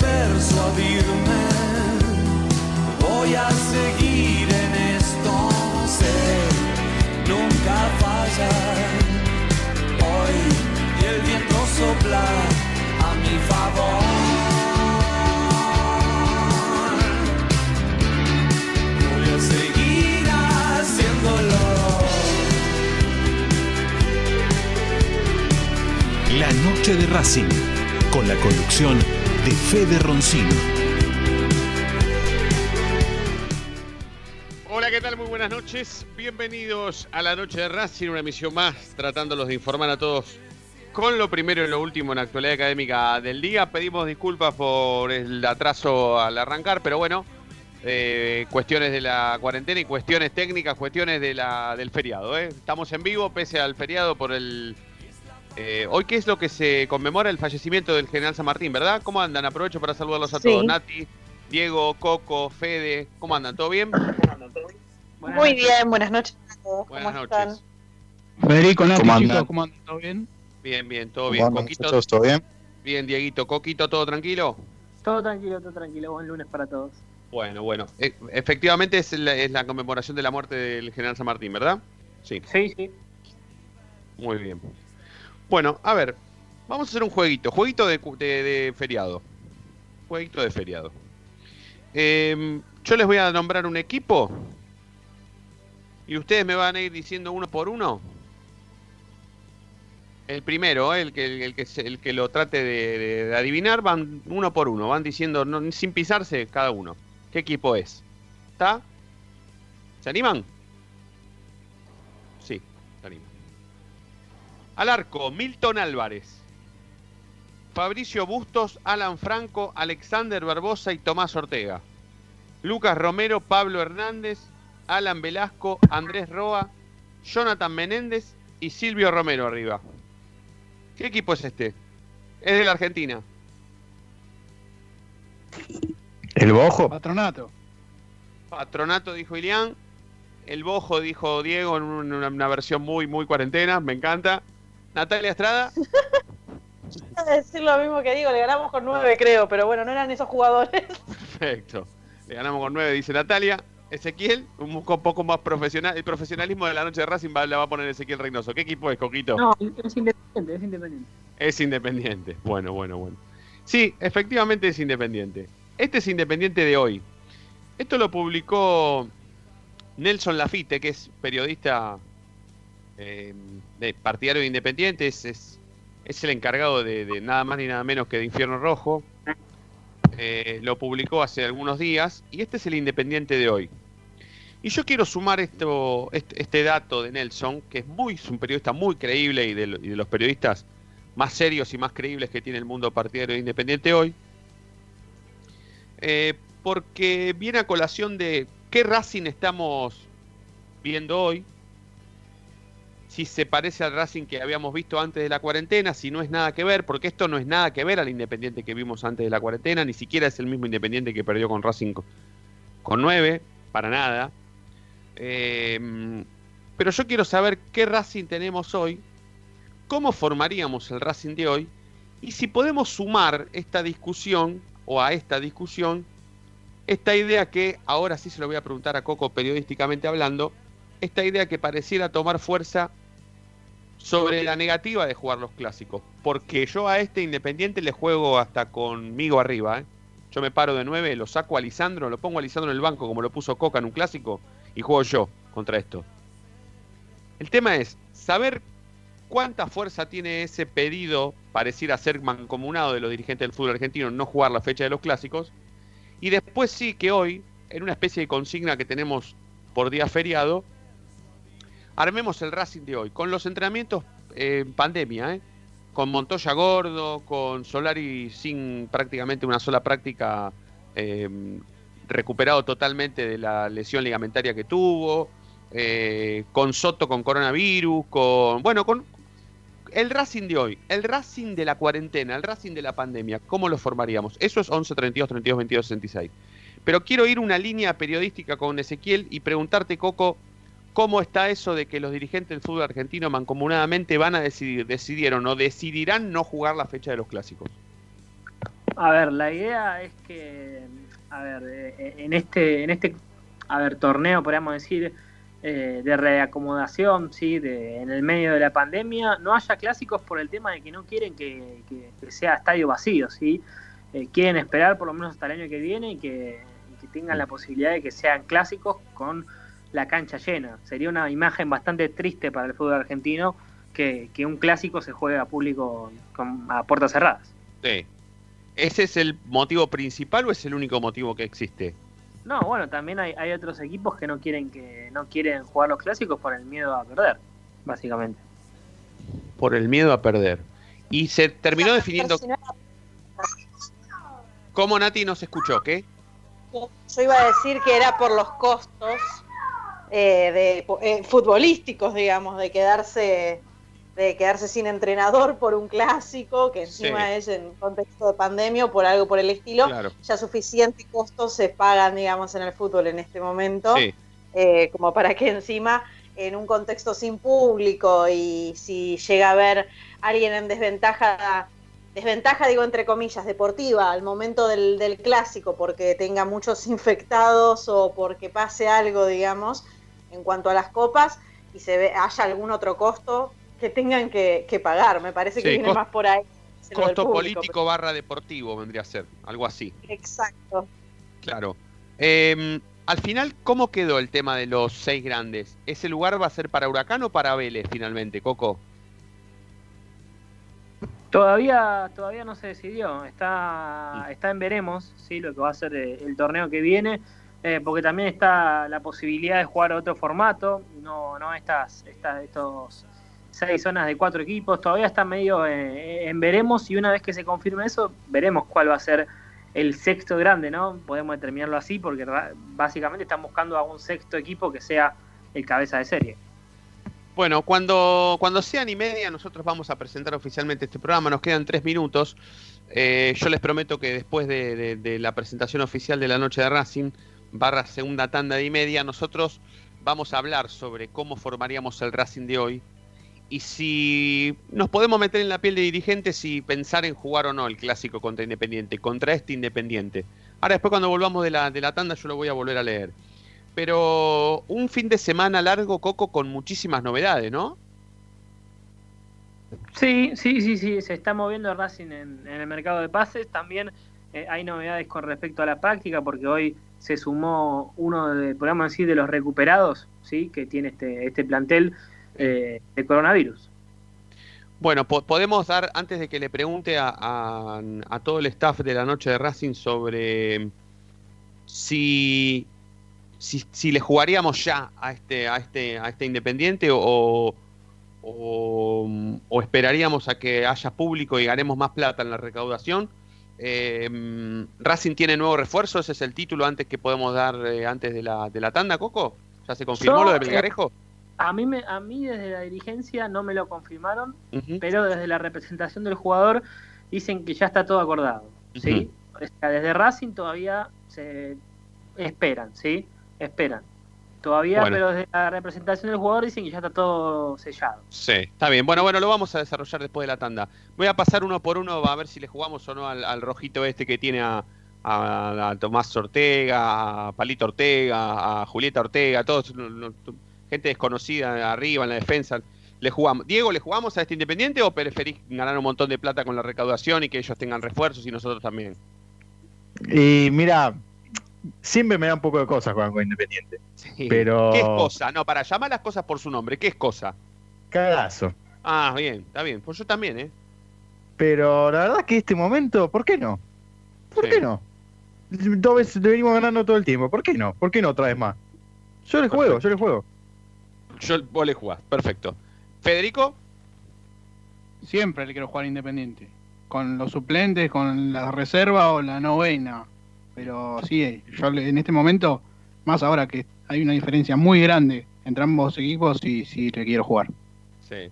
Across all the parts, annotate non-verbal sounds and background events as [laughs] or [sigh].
Persuadirme, voy a seguir en esto, sé, nunca fallar. Hoy y el viento sopla a mi favor. Voy a seguir haciéndolo. La noche de Racing, con la conducción de Fede Roncino. Tal? Muy buenas noches. Bienvenidos a la noche de Racing, una emisión más, tratándolos de informar a todos con lo primero y lo último en la actualidad académica del día. Pedimos disculpas por el atraso al arrancar, pero bueno, eh, cuestiones de la cuarentena y cuestiones técnicas, cuestiones de la, del feriado. ¿eh? Estamos en vivo pese al feriado por el... eh, hoy, ¿qué es lo que se conmemora? El fallecimiento del general San Martín, ¿verdad? ¿Cómo andan? Aprovecho para saludarlos a Sí. todos. Nati, Diego, Coco, Fede, ¿cómo andan? ¿Todo bien? Muy bien, buenas noches a todos. Buenas ¿Cómo noches. están? Federico, Nati, ¿Cómo chicos, andan? ¿cómo andan? ¿Todo bien? Bien, bien, todo ¿Cómo bien. andan, Coquito, muchachos? ¿Todo bien? bien, Dieguito. Coquito, ¿todo tranquilo? Todo tranquilo, todo tranquilo. Buen lunes para todos. Bueno, bueno. E- efectivamente es la, es la conmemoración de la muerte del general San Martín, ¿verdad? Sí, Sí, sí. muy bien. Bueno, a ver, vamos a hacer un jueguito. Jueguito de, cu- de- de feriado. Jueguito de feriado. Em, yo les voy a nombrar un equipo. Y ustedes me van a ir diciendo uno por uno. El primero, ¿eh? el que, el, que, el que lo trate de adivinar, van uno por uno. Van diciendo, no- sin pisarse, cada uno. ¿Qué equipo es? ¿Está? ¿Se animan? Sí, se animan. Al arco, Milton Álvarez. Fabricio Bustos, Alan Franco, Alexander Barbosa y Tomás Ortega. Lucas Romero, Pablo Hernández, Alan Velasco, Andrés Roa, Jonathan Menéndez y Silvio Romero arriba. ¿Qué equipo es este? Es de la Argentina. ¿El Bojo? Patronato. Patronato dijo Ilián. El Bojo dijo Diego en una, una versión muy, muy cuarentena. Me encanta. Natalia Estrada. Voy a decir lo mismo que digo, le ganamos con nueve creo, pero bueno, no eran esos jugadores. Perfecto. Le ganamos con 9, dice Natalia. Ezequiel, un poco- poco más profesional. El profesionalismo de la noche de Racing va- la va a poner Ezequiel Reynoso. ¿Qué equipo es, Coquito? No, es independiente, es independiente. Es independiente. Bueno, bueno, bueno. Sí, efectivamente es independiente. Este es independiente de hoy. Esto lo publicó Nelson Lafitte, que es periodista eh, de partidario de Independiente. Es, es, es el encargado de, de nada más ni nada menos que de Infierno Rojo. Eh, lo publicó hace algunos días. Y este es el Independiente de hoy. Y yo quiero sumar esto, este, dato de Nelson, que es muy, es un periodista muy creíble y de, los periodistas más serios y más creíbles que tiene el mundo partidario de Independiente hoy. Eh, porque viene a colación de qué Racing estamos viendo hoy. Si se parece al Racing que habíamos visto antes de la cuarentena, si no es nada que ver, porque esto no es nada que ver al Independiente que vimos antes de la cuarentena, ni siquiera es el mismo Independiente que perdió con Racing co- con 9, para nada. Eh, pero yo quiero saber qué Racing tenemos hoy, cómo formaríamos el Racing de hoy y si podemos sumar esta discusión o a esta discusión esta idea que ahora sí se lo voy a preguntar a Coco periodísticamente hablando, esta idea que pareciera tomar fuerza sobre la negativa de jugar los clásicos, porque yo a este Independiente le juego hasta conmigo arriba, ¿eh? Yo me paro de 9, lo saco a Lisandro, lo pongo a Lisandro en el banco como lo puso Coca en un clásico y juego yo contra esto. El tema es saber cuánta fuerza tiene ese pedido, pareciera ser mancomunado de los dirigentes del fútbol argentino, no jugar la fecha de los clásicos. Y después sí que hoy, en una especie de consigna que tenemos por día feriado, armemos el Racing de hoy, con los entrenamientos eh, en pandemia, ¿eh? con Montoya gordo, con Solari sin prácticamente una sola práctica, eh, recuperado totalmente de la lesión ligamentaria que tuvo, eh, con Soto con coronavirus, con. Bueno, con. El Racing de hoy, el Racing de la cuarentena, el Racing de la pandemia, ¿cómo lo formaríamos? Eso es 11 32 32 22 66. Pero quiero ir una línea periodística con Ezequiel y preguntarte, Coco, ¿cómo está eso de que los dirigentes del fútbol argentino mancomunadamente van a decidir, decidieron o decidirán no jugar la fecha de los clásicos? A ver, la idea es que, a ver, eh, en este, en este, a ver, torneo, podríamos decir, eh, de reacomodación, sí, de, en el medio de la pandemia, no haya clásicos por el tema de que no quieren que, que- que sea estadio vacío, sí, Eh, quieren esperar por lo menos hasta el año que viene y que, y que tengan la posibilidad de que sean clásicos con la cancha llena. Sería una imagen bastante triste para el fútbol argentino que, que un clásico se juegue a público con, a puertas cerradas. Sí. ¿Ese es el motivo principal o es el único motivo que existe? No, bueno, también hay, hay otros equipos que no quieren que no quieren jugar los clásicos por el miedo a perder, básicamente. Por el miedo a perder. Y se terminó definiendo. ¿Cómo Nati no se escuchó? ¿Qué? Yo iba a decir que era por los costos eh, de, eh, futbolísticos, digamos, de quedarse de quedarse sin entrenador por un clásico, que encima Sí. es en contexto de pandemia o por algo por el estilo, Claro. ya suficientes costos se pagan, digamos, en el fútbol en este momento, Sí. eh, como para que encima en un contexto sin público y si llega a haber alguien en desventaja, desventaja digo entre comillas, deportiva al momento del, del clásico porque tenga muchos [laughs] infectados o porque pase algo, digamos, en cuanto a las copas y se ve, haya algún otro costo que tengan que, que pagar. Me parece que Sí, viene más por ahí. Costo público, político barra deportivo vendría a ser, algo así. Exacto. Claro. Eh, al final, ¿cómo quedó el tema de los seis grandes? ¿Ese lugar va a ser para Huracán o para Vélez finalmente, Coco? Todavía, todavía no se decidió, está, está en veremos, sí, lo que va a ser eh, el torneo que viene, eh, porque también está la posibilidad de jugar otro formato, no, no estas, estas, estos seis zonas de cuatro equipos, todavía está medio eh, en veremos y una vez que se confirme eso, veremos cuál va a ser el sexto grande, ¿no? Podemos determinarlo así porque básicamente están buscando a un sexto equipo que sea el cabeza de serie. Bueno, cuando, cuando sean y media, nosotros vamos a presentar oficialmente este programa. Nos quedan tres minutos. Eh, yo les prometo que después de, la presentación oficial de la noche de Racing, barra segunda tanda de y media, nosotros vamos a hablar sobre cómo formaríamos el Racing de hoy y si nos podemos meter en la piel de dirigentes y pensar en jugar o no el clásico contra Independiente, contra este Independiente. Ahora después cuando volvamos de la, de la tanda yo lo voy a volver a leer. Pero un fin de semana largo, Coco, con muchísimas novedades, ¿no? Sí, sí, sí, sí, se está moviendo Racing en, el mercado de pases. También eh, hay novedades con respecto a la práctica, porque hoy se sumó uno de, podríamos decir, de los recuperados, sí, que tiene este, este plantel eh, de coronavirus. Bueno, po- podemos dar, antes de que le pregunte a, a- a todo el staff de la noche de Racing sobre si, si, si le jugaríamos ya a este, a este, a este Independiente o, o, o esperaríamos a que haya público y ganemos más plata en la recaudación. Eh, Racing tiene nuevo refuerzo, ese es el título antes que podemos dar eh, antes de la, de la tanda, Coco. ¿Ya se confirmó Yo, lo de eh, Belgarejo? A mí, me, a mí desde la dirigencia no me lo confirmaron, pero desde la representación del jugador dicen que ya está todo acordado, ¿sí? O sea, desde Racing todavía se esperan, ¿sí? Esperan. Todavía, Bueno. pero desde la representación del jugador dicen que ya está todo sellado. Sí, está bien. Bueno, bueno, lo vamos a desarrollar después de la tanda. Voy a pasar uno por uno a ver si le jugamos o no al, al rojito este que tiene a, a- a Tomás Ortega, a Palito Ortega, a Julieta Ortega, todos gente desconocida arriba en la defensa. Le jugamos. Diego, ¿le jugamos a este Independiente o preferís ganar un montón de plata con la recaudación y que ellos tengan refuerzos y nosotros también? Y mira, siempre me da un poco de cosas jugar con Independiente. Sí. Pero- ¿Qué es cosa? No, para llamar las cosas por su nombre, ¿qué es cosa? Cagazo. Ah, bien, está bien. Pues yo también, ¿eh? Pero la verdad que este momento, ¿por qué no? ¿Por Sí. qué no? Dos veces venimos ganando todo el tiempo. ¿Por qué no? ¿Por qué no otra vez más? Yo le juego, yo le juego. Yo, vos le jugás, perfecto. Federico, Siempre le quiero jugar Independiente. Con los suplentes, con la reserva o la novena. Pero sí, yo le- en este momento, más ahora que hay una diferencia muy grande entre ambos equipos, sí, sí le quiero jugar. sí.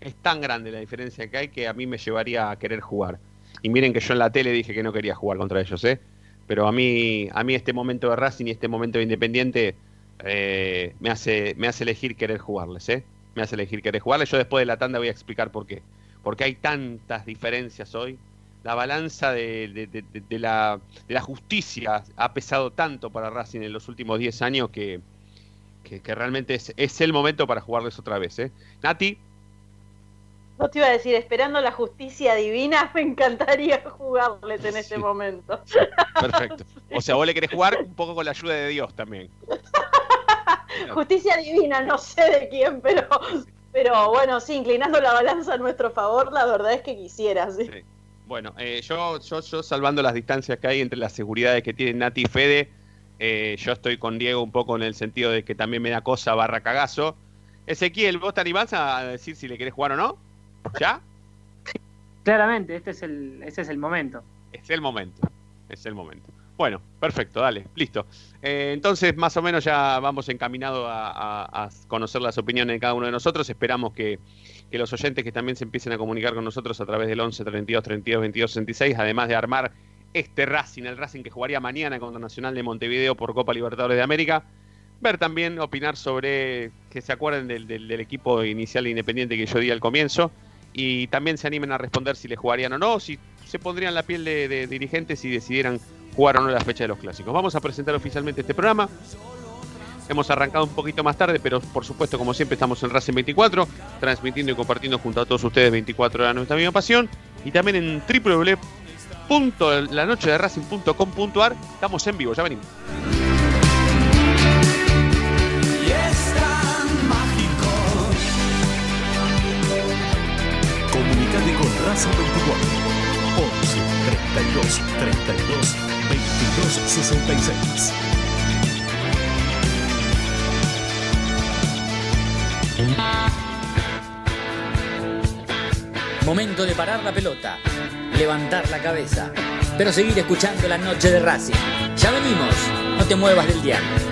Es tan grande la diferencia que hay que a mí me llevaría a querer jugar. Y miren que yo en la tele dije que no quería jugar contra ellos, ¿eh? Pero a mí, a mí este momento de Racing y este momento de Independiente eh, me, hace, me hace elegir querer jugarles, ¿eh? Me hace elegir querer jugarles. Yo después de la tanda voy a explicar por qué. Porque hay tantas diferencias hoy. La balanza de, de- de- de- de la, justicia ha pesado tanto para Racing en los últimos 10 años que, que, que realmente es, es el momento para jugarles otra vez, ¿eh? Nati, No te iba a decir, esperando la justicia divina, [laughs] me encantaría jugarles en este Sí. momento. perfecto. [laughs] O sea, vos le querés jugar un poco con la ayuda de Dios también. [laughs] Justicia divina, no sé de quién, pero, pero bueno, sí, inclinando la balanza a nuestro favor, la verdad es que quisiera, sí. Sí. Bueno, eh, yo, yo, yo salvando las distancias que hay entre las seguridades que tienen Nati y Fede, eh, yo estoy con Diego un poco en el sentido de que también me da cosa barra cagazo. Ezequiel, ¿vos te animás a decir si le querés jugar o no? ¿Ya? Claramente, este es el, ese es el momento. Es el momento. Es el momento. Bueno, perfecto, dale, listo. Eh, entonces, más o menos ya vamos encaminados a, conocer las opiniones de cada uno de nosotros. Esperamos que, que los oyentes que también se empiecen a comunicar con nosotros a través del 11 32 32 22 66, además de armar este Racing, el Racing que jugaría mañana contra Nacional de Montevideo por Copa Libertadores de América. Ver también, opinar sobre que se acuerden del, del- del equipo inicial independiente que yo di al comienzo y también se animen a responder si le jugarían o no, si se pondrían la piel de, de dirigentes y decidieran jugar o no la fecha de los clásicos. Vamos a presentar oficialmente este programa. Hemos arrancado un poquito más tarde, pero por supuesto, como siempre, estamos en Racing 24, transmitiendo y compartiendo junto a todos ustedes 24 horas nuestra misma pasión. Y también en www.lanochederacing.com.ar estamos en vivo, ya venimos. Comunicate con Raza 24. 11 32 32 22 66. Momento de parar la pelota, levantar la cabeza, pero seguir escuchando la noche de Racing. Ya venimos, no te muevas del diario.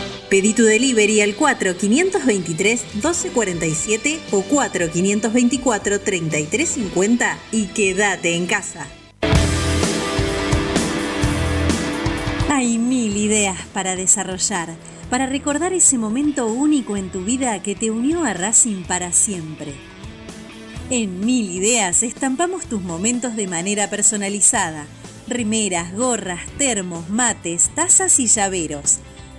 Pedí tu delivery al 4523-1247 o 4524-3350 y quédate en casa. Hay mil ideas para desarrollar, para recordar ese momento único en tu vida que te unió a Racing para siempre. En Mil Ideas estampamos tus momentos de manera personalizada. Rimeras, gorras, termos, mates, tazas y llaveros.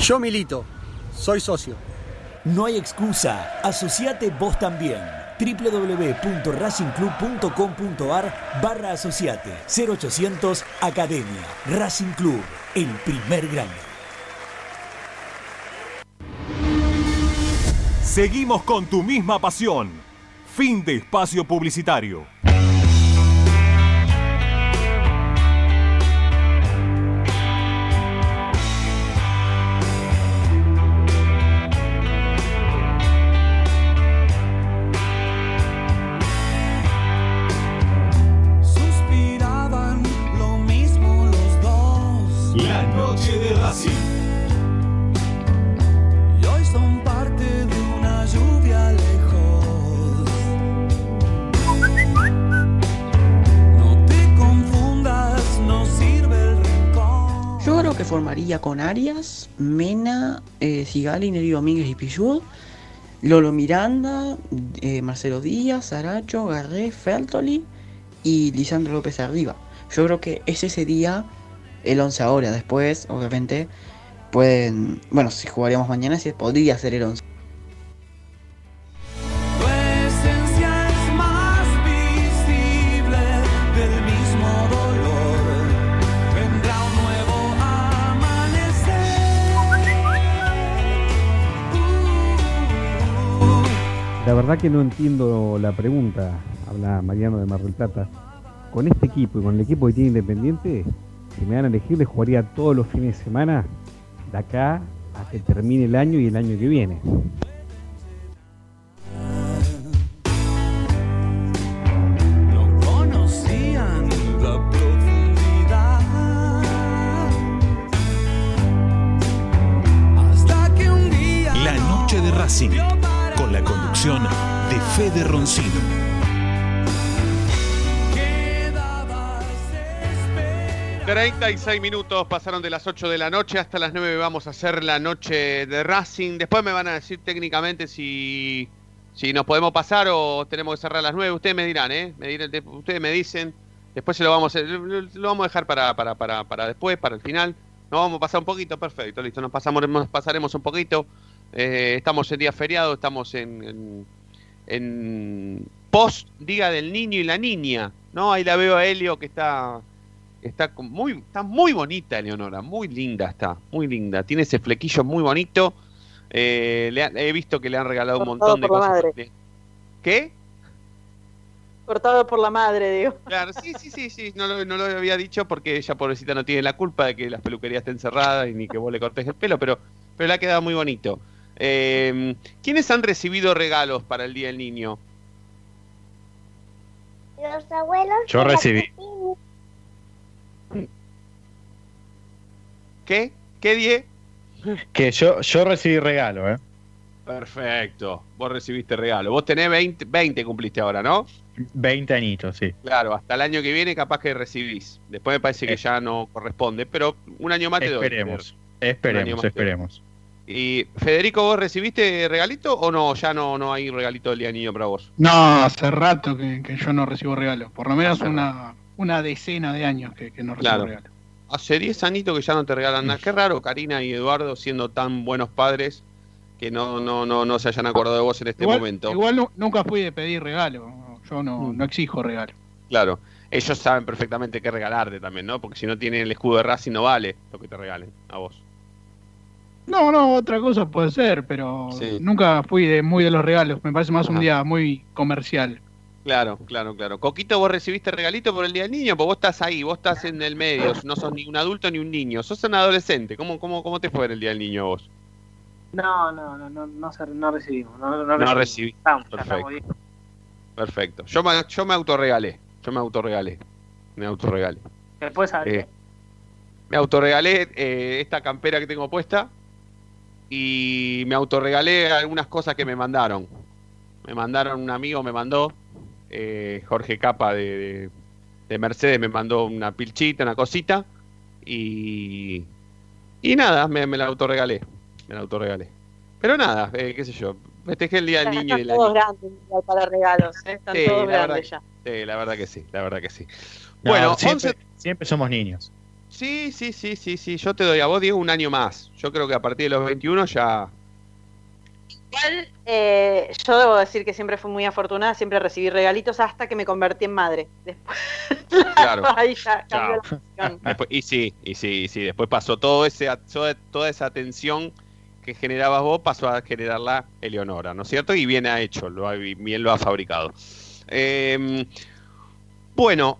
Yo milito, soy socio. No hay excusa, asociate vos también www.racingclub.com.ar barra asociate 0800 Academia Racing Club, el primer grande. Seguimos con tu misma pasión. Fin de espacio publicitario. Hoy son parte de una lluvia lejos. No te confundas, no sirve el rencor. Yo creo que formaría con Arias, Mena, eh, Sigali, Domínguez y Pichud, Lolo Miranda, eh, Marcelo Díaz, Aracho, Garré, Fertoli y Lisandro López arriba. Yo creo que ese sería el 11 ahora. Después, obviamente, pueden. Bueno, si jugaríamos mañana, sí podría ser el 11. Tu esencia es más visible del mismo dolor. Vendrá un nuevo amanecer. La verdad que no entiendo la pregunta, habla Mariano de Mar del Plata. Con este equipo y con el equipo que tiene Independiente, si me dan a elegir, le jugaría todos los fines de semana de acá a que termine el año y el año que viene. Conocían la profundidad. Hasta que un día. La noche de Racing. Con la conducción de Fede Roncino. 36 minutos pasaron de las 8 de la noche hasta las 9 vamos a hacer la noche de Racing. Después me van a decir técnicamente si, si nos podemos pasar o tenemos que cerrar a las 9. Ustedes me dirán, ¿eh? Ustedes me dicen. Después se lo vamos a, lo, vamos a dejar para, para, para, después, para el final. Nos vamos a pasar un poquito, perfecto, listo. Nos, pasamos, nos pasaremos un poquito. Eh, estamos en día feriado, estamos en, en, en post Diga del Niño y la Niña. ¿no? Ahí la veo a Helio que está Está muy, está muy bonita Eleonora, muy linda está, muy linda. Tiene ese flequillo muy bonito. Eh, le he visto que le han regalado un montón de por la cosas. madre. ¿Qué? Cortado por la madre, digo. Claro, sí, sí, sí, sí. No lo, no lo había dicho porque ella pobrecita no tiene la culpa de que las peluquerías estén cerradas y ni que vos le cortes el pelo, pero, pero le ha quedado muy bonito. Eh, ¿Quiénes han recibido regalos para el Día del Niño? Los abuelos. Yo recibí. ¿Qué? ¿Qué die? Que yo, yo recibí regalo, ¿eh? Perfecto. Vos recibiste regalo. Vos tenés 20, 20 cumpliste ahora, ¿no? 20 añitos, sí. Claro, hasta el año que viene capaz que recibís. Después me parece que ya no corresponde, pero un año más te doy. Esperemos, esperemos, esperemos. Y Federico, ¿vos recibiste regalito o no? Ya no, no hay regalito del día niño para vos. No, hace rato que, que yo no recibo regalos. Por lo menos Hace una, una decena de años que, que no recibo Claro. regalos. Hace 10 añitos que ya no te regalan nada. Qué raro, Karina y Eduardo, siendo tan buenos padres, que no, no, no, no se hayan acordado de vos en este igual momento. igual nu- nunca fui de pedir regalo. Yo no, Mm. no exijo regalo. Claro. Ellos saben perfectamente qué regalarte también, ¿no? Porque si no tienen el escudo de Racing no vale lo que te regalen a vos. No, no, otra cosa puede ser, pero Sí. nunca fui de muy de los regalos. Me parece más un día muy comercial. Claro, claro, claro. Coquito, vos recibiste regalito por el Día del Niño, porque vos estás ahí, vos estás en el medio, no sos ni un adulto ni un niño, sos un adolescente. ¿Cómo, cómo, cómo te fue en el Día del Niño vos? No, no, no, no, no, recibimos. No, no, No recibimos. recibí. Estamos, Perfecto. estamos. Perfecto. Yo me, yo me autorregalé, yo me autorregalé, me autorregalé. Después, Eh, me autorregalé eh, esta campera que tengo puesta y me autorregalé algunas cosas que me mandaron. Me mandaron, un amigo me mandó, eh, Jorge Capa de, de- de Mercedes me mandó una pilchita, una cosita y, y nada, me, me la autorregalé, me la autorregalé. Pero nada, eh, qué sé yo, festejé el Día del Niño y Están la todos grandes para regalos, ¿eh? están Sí, todos la verdad grandes que- ya. Sí, la verdad que sí, la verdad que sí. No, Bueno, siempre, 11 siempre somos niños. Sí, sí, sí, sí, sí. Yo te doy a vos, Diego, un año más. Yo creo que a partir de los 21 ya. Igual, eh, yo debo decir que siempre fui muy afortunada, siempre recibí regalitos hasta que me convertí en madre. Después, [laughs] Claro. ahí ya cambió la. [laughs] Después- y sí, y sí, y sí. Después pasó todo ese, toda, toda esa atención que generabas vos, pasó a generarla Eleonora, ¿no es cierto? Y bien ha hecho, lo ha, bien lo ha fabricado. Eh, bueno,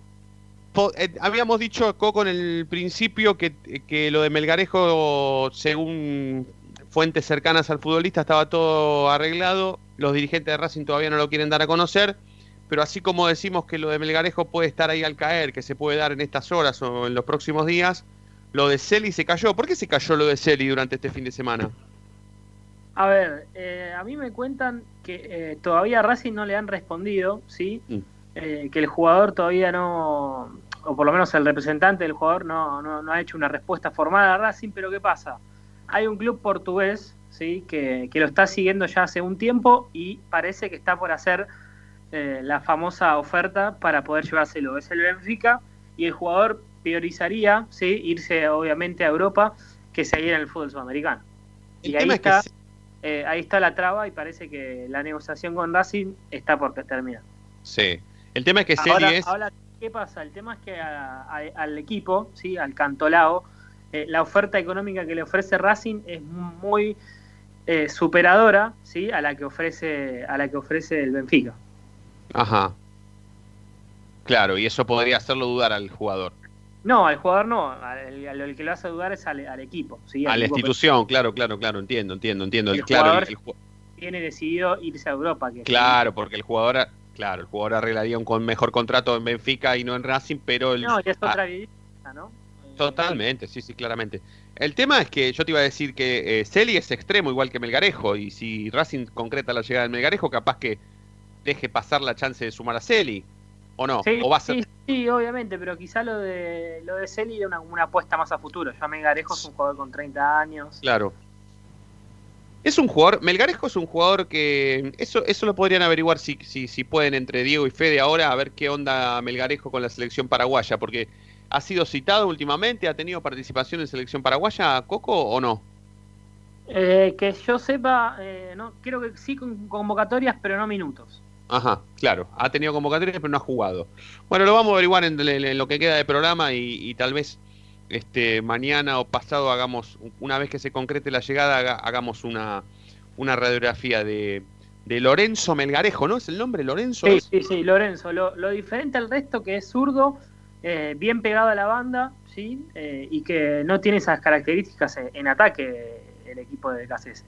eh, habíamos dicho, Coco, en el principio que, que lo de Melgarejo, según fuentes cercanas al futbolista, estaba todo arreglado. Los dirigentes de Racing todavía no lo quieren dar a conocer. Pero así como decimos que lo de Melgarejo puede estar ahí al caer, que se puede dar en estas horas o en los próximos días, lo de Celi se cayó. ¿Por qué se cayó lo de Celi durante este fin de semana? A ver, eh, a mí me cuentan que eh, todavía a Racing no le han respondido, ¿sí? Mm. Eh, que el jugador todavía no, o por lo menos el representante del jugador no, no, no ha hecho una respuesta formal a Racing, pero ¿qué pasa? Hay un club portugués, ¿sí? Que, que lo está siguiendo ya hace un tiempo y parece que está por hacer eh, la famosa oferta para poder llevárselo. Es el Benfica y el jugador priorizaría, ¿sí? Irse obviamente a Europa que seguir en el fútbol sudamericano. El y ahí está, se- eh, ahí está la traba y parece que la negociación con Racing está por terminar. Sí. El tema es que Ahora, es. ahora, ¿qué pasa? El tema es que a- a- al equipo, ¿sí? al Cantolao, eh, la oferta económica que le ofrece Racing es muy eh, superadora ¿sí? a la que ofrece a la que ofrece el Benfica. Ajá. Claro, y eso podría hacerlo dudar al jugador. No, al jugador no, al, que lo hace dudar es al, al equipo. ¿sí? A la equipo institución, claro, claro, claro, entiendo, entiendo, entiendo. El claro, jugador- el- el tiene decidido irse a Europa. Que claro, porque el jugador, claro, el jugador arreglaría un con mejor contrato en Benfica y no en Racing, pero el, No, y es ah, otra vida, ¿no? Totalmente, sí, sí, claramente. El tema es que yo te iba a decir que eh, Celi es extremo igual que Melgarejo, y si Racing concreta la llegada de Melgarejo, capaz que deje pasar la chance de sumar a Celi, ¿o no? Sí, o va a ser... sí, sí, obviamente, pero quizá lo de lo de Celi era una, una apuesta más a futuro. Ya Megarejo es un jugador con 30 años. Claro. Es un jugador, Melgarejo es un jugador que, eso, eso lo podrían averiguar si, si, si pueden entre Diego y Fede ahora, a ver qué onda Melgarejo con la selección paraguaya, porque ha sido citado últimamente, ha tenido participación en selección paraguaya, Coco, o no? Eh, que yo sepa, eh, no, creo que sí con convocatorias, pero no minutos. Ajá, claro. Ha tenido convocatorias, pero no ha jugado. Bueno, lo vamos a averiguar en, lo que queda de programa y, y tal vez este mañana o pasado hagamos, una vez que se concrete la llegada, haga- hagamos una, una radiografía de, de Lorenzo Melgarejo, ¿no? ¿Es el nombre Lorenzo? Sí, sí, sí, Lorenzo. Lo, lo diferente al resto que es zurdo, eh, bien pegado a la banda, sí, Eh, y que no tiene esas características en, en ataque el equipo de KCS.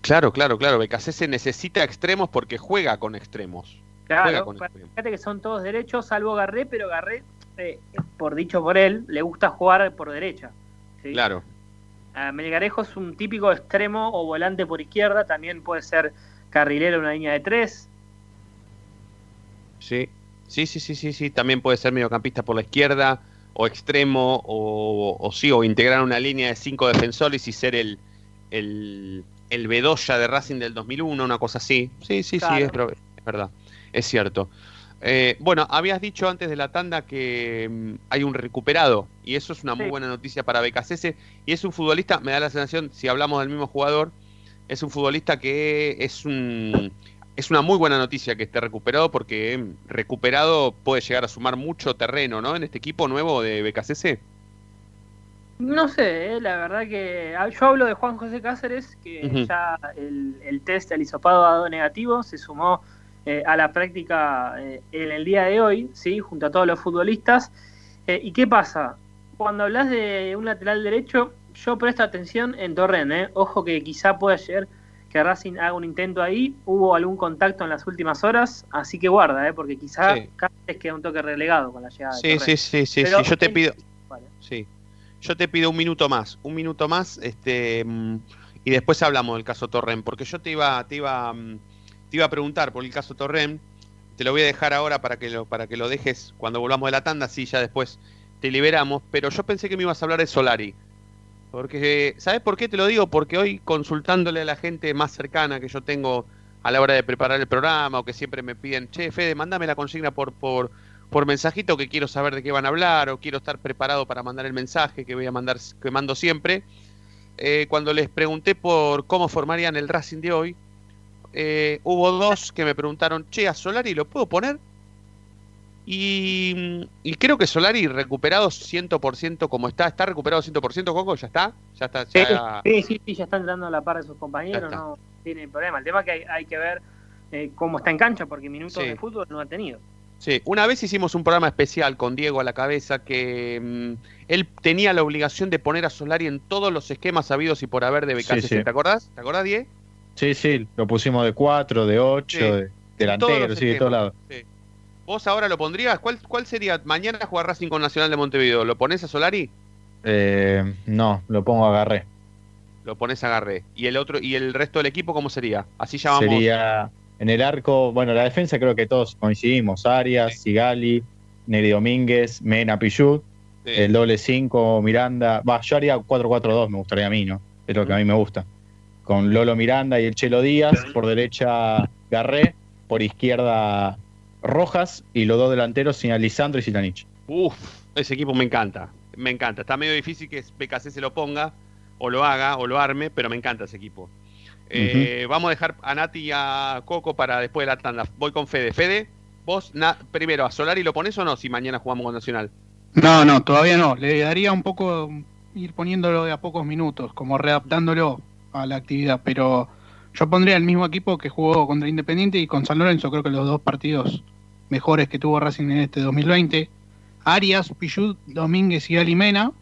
Claro, claro, claro. BKC necesita extremos porque juega con extremos. Claro, con extremos. fíjate que son todos derechos, salvo Garré, pero Garré, eh, por dicho por él, le gusta jugar por derecha. ¿sí? Claro. Melgarejo es un típico extremo o volante por izquierda, también puede ser carrilero en una línea de tres. Sí, sí, sí, sí, sí, sí. También puede ser mediocampista por la izquierda, o extremo, o, o sí, o integrar una línea de cinco defensores y ser el, el, el Bedoya de Racing del 2001, una cosa así. Sí, sí, Claro. sí, es, es verdad, es cierto. Eh, bueno, habías dicho antes de la tanda que mm, hay un recuperado, y eso es una muy buena noticia para BKCS, y es un futbolista, me da la sensación, si hablamos del mismo jugador, es un futbolista que es un es una muy buena noticia que esté recuperado porque mm, recuperado puede llegar a sumar mucho terreno, ¿no? En este equipo nuevo de BKCC. No sé, eh, la verdad que ah, yo hablo de Juan José Cáceres, que ya el, el test del hisopado ha dado negativo, se sumó eh, a la práctica eh, en el día de hoy, sí, junto a todos los futbolistas. Eh, ¿Y qué pasa? Cuando hablas de un lateral derecho, yo presto atención en Torren, eh. ojo que quizá pueda llegar que Racing haga un intento ahí, hubo algún contacto en las últimas horas, así que guarda, eh, porque quizá Sí. Cáceres queda un toque relegado con la llegada de Sí, Torren. sí, sí, sí, Pero sí, yo te pido, Vale. sí, yo te pido un minuto más, un minuto más, este, mm, y después hablamos del caso Torren, porque yo te iba, te iba, mm, te iba a preguntar por el caso Torren, te lo voy a dejar ahora para que lo, para que lo dejes cuando volvamos de la tanda, sí, ya después te liberamos, pero yo pensé que me ibas a hablar de Solari. Porque, ¿sabes por qué te lo digo? Porque hoy consultándole a la gente más cercana que yo tengo a la hora de preparar el programa o que siempre me piden, che, Fede, mándame la consigna por, por, por mensajito que quiero saber de qué van a hablar o quiero estar preparado para mandar el mensaje que voy a mandar, que mando siempre. Eh, cuando les pregunté por cómo formarían el Racing de hoy, eh, hubo dos que me preguntaron, che, a Solari lo puedo poner? Y, y creo que Solari recuperado 100% como está. ¿Está recuperado 100% Coco? ¿Ya está? ¿Ya está? Sí, ya- sí, sí, sí, ya está entrando a la par de sus compañeros, no tiene problema. El tema es que hay, hay que ver eh, cómo está en cancha, porque minutos Sí. de fútbol no ha tenido. Sí, una vez hicimos un programa especial con Diego a la cabeza que mm, él tenía la obligación de poner a Solari en todos los esquemas habidos y por haber de BKC. Sí, sí. ¿Te acordás? ¿Te acordás, Diego? Sí, sí, lo pusimos de 4, de 8, Sí. de delantero, sí, de todos lados. Sí. ¿Vos ahora lo pondrías? ¿Cuál, ¿Cuál sería? Mañana jugar Racing con Nacional de Montevideo. ¿Lo pones a Solari? Eh, no, lo pongo a agarré. Lo pones a Garré. ¿Y el otro y el resto del equipo cómo sería? Así llamamos. Sería en el arco, bueno, la defensa creo que todos coincidimos, Arias, Sigali, Neri Domínguez, Mena Pichut, Sí. el doble 5, Miranda, va, yo haría 4-4-2, me gustaría a mí, ¿no? Es lo que a mí me gusta. Con Lolo Miranda y el Chelo Díaz, por derecha Garré, por izquierda Rojas y los dos delanteros sin Lisandro y Sitanich. Uf, ese equipo me encanta. Me encanta. Está medio difícil que BKC se lo ponga, o lo haga, o lo arme, pero me encanta ese equipo. Eh, Vamos a dejar a Nati y a Coco para después de la tanda. Voy con Fede. Fede, vos na- primero a Solari lo pones o no si mañana jugamos con Nacional. No, no, todavía no. Le daría un poco ir poniéndolo de a pocos minutos, como readaptándolo a la actividad. Pero yo pondría el mismo equipo que jugó contra Independiente y con San Lorenzo. Creo que los dos partidos mejores que tuvo Racing en este 2020. Arias, Pichut, Domínguez y Alimena.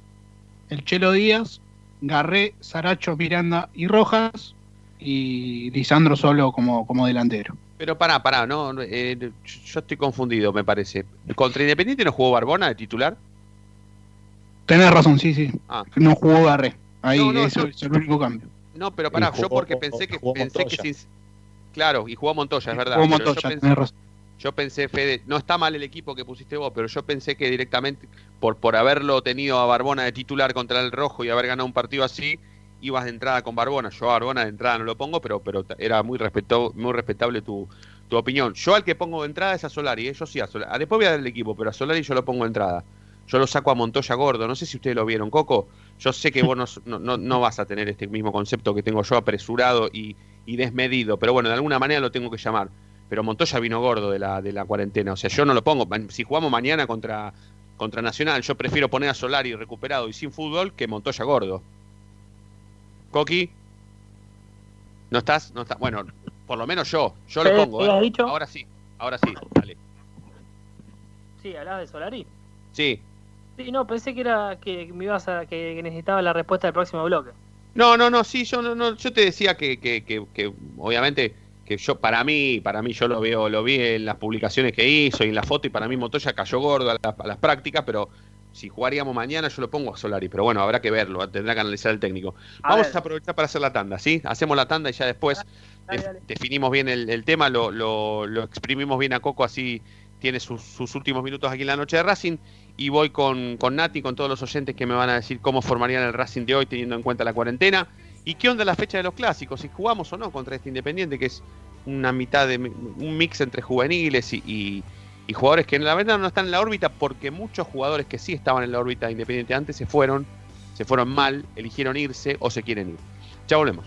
El Chelo Díaz, Garré, Saracho, Miranda y Rojas. Y Lisandro solo como, como delantero. Pero pará, pará, no, eh, yo estoy confundido, me parece. ¿Contra Independiente no jugó Barbona de titular? Tenés razón, sí, sí. Ah. No jugó Garré. Ahí No, no, eso no. es el único cambio. No, pero pará, yo porque pensé que pensé que sin- Claro, y jugó Montoya, es verdad. Jugó yo pensé- razón. Yo pensé, Fede, no está mal el equipo que pusiste vos, pero yo pensé que directamente, por, por haberlo tenido a Barbona de titular contra el Rojo y haber ganado un partido así, ibas de entrada con Barbona. Yo a Barbona de entrada no lo pongo, pero, pero era muy, respeto, muy respetable tu, tu opinión. Yo al que pongo de entrada es a Solari, ¿eh? yo sí a Solari. Después voy a dar el equipo, pero a Solari yo lo pongo de entrada. Yo lo saco a Montoya Gordo, no sé si ustedes lo vieron, Coco. Yo sé que vos no, no, no- vas a tener este mismo concepto que tengo yo, apresurado y, y desmedido, pero bueno, de alguna manera lo tengo que llamar pero Montoya vino gordo de la, de la cuarentena. O sea, yo no lo pongo. Si jugamos mañana contra, contra Nacional, yo prefiero poner a Solari recuperado y sin fútbol que Montoya gordo. Coqui, ¿no estás? No estás. Bueno, por lo menos yo. Yo lo ¿Qué- pongo. ¿eh? Ahora sí, ahora sí. Dale. Sí, hablabas de Solari. Sí. Sí, no, pensé que era que me ibas a que, necesitaba la respuesta del próximo bloque. No, no, no, sí, yo no, no, yo te decía que, que, que, que, obviamente que yo para mí, para mí yo lo veo, lo vi en las publicaciones que hizo y en la foto y para mí Montoya cayó gordo a, la- a las prácticas, pero si jugaríamos mañana yo lo pongo a Solari, pero bueno, habrá que verlo, tendrá que analizar el técnico. Vamos a aprovechar para hacer la tanda, ¿sí? Hacemos la tanda y ya después def- definimos bien el, el tema, lo, lo, lo exprimimos bien a Coco, así tiene sus, sus últimos minutos aquí en la noche de Racing. Y voy con, con Nati, con todos los oyentes que me van a decir cómo formarían el Racing de hoy teniendo en cuenta la cuarentena. ¿Y qué onda la fecha de los clásicos? Si jugamos o no contra este Independiente, que es una mitad de un mix entre juveniles y, y- jugadores que en la verdad no están en la órbita, porque muchos jugadores que sí estaban en la órbita de Independiente antes se fueron, se fueron mal, eligieron irse o se quieren ir. Ya volvemos.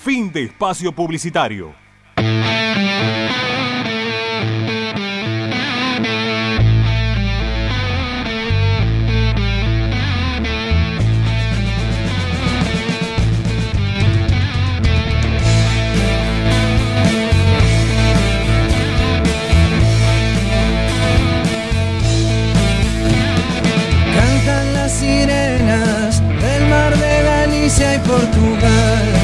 Fin de espacio publicitario. Cantan las sirenas del mar de Galicia y Portugal.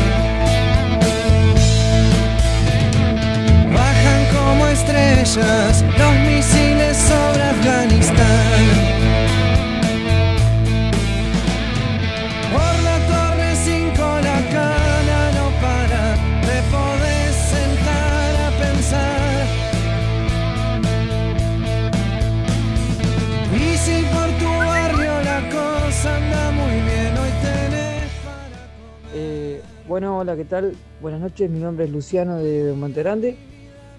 Estrellas los misiles sobre Afganistán. Por la torre 5 la cana no para, te podés sentar a pensar. Y si por tu barrio la cosa anda muy bien, hoy tenés Eh, bueno, hola, ¿qué tal? Buenas noches, mi nombre es Luciano de Monterande.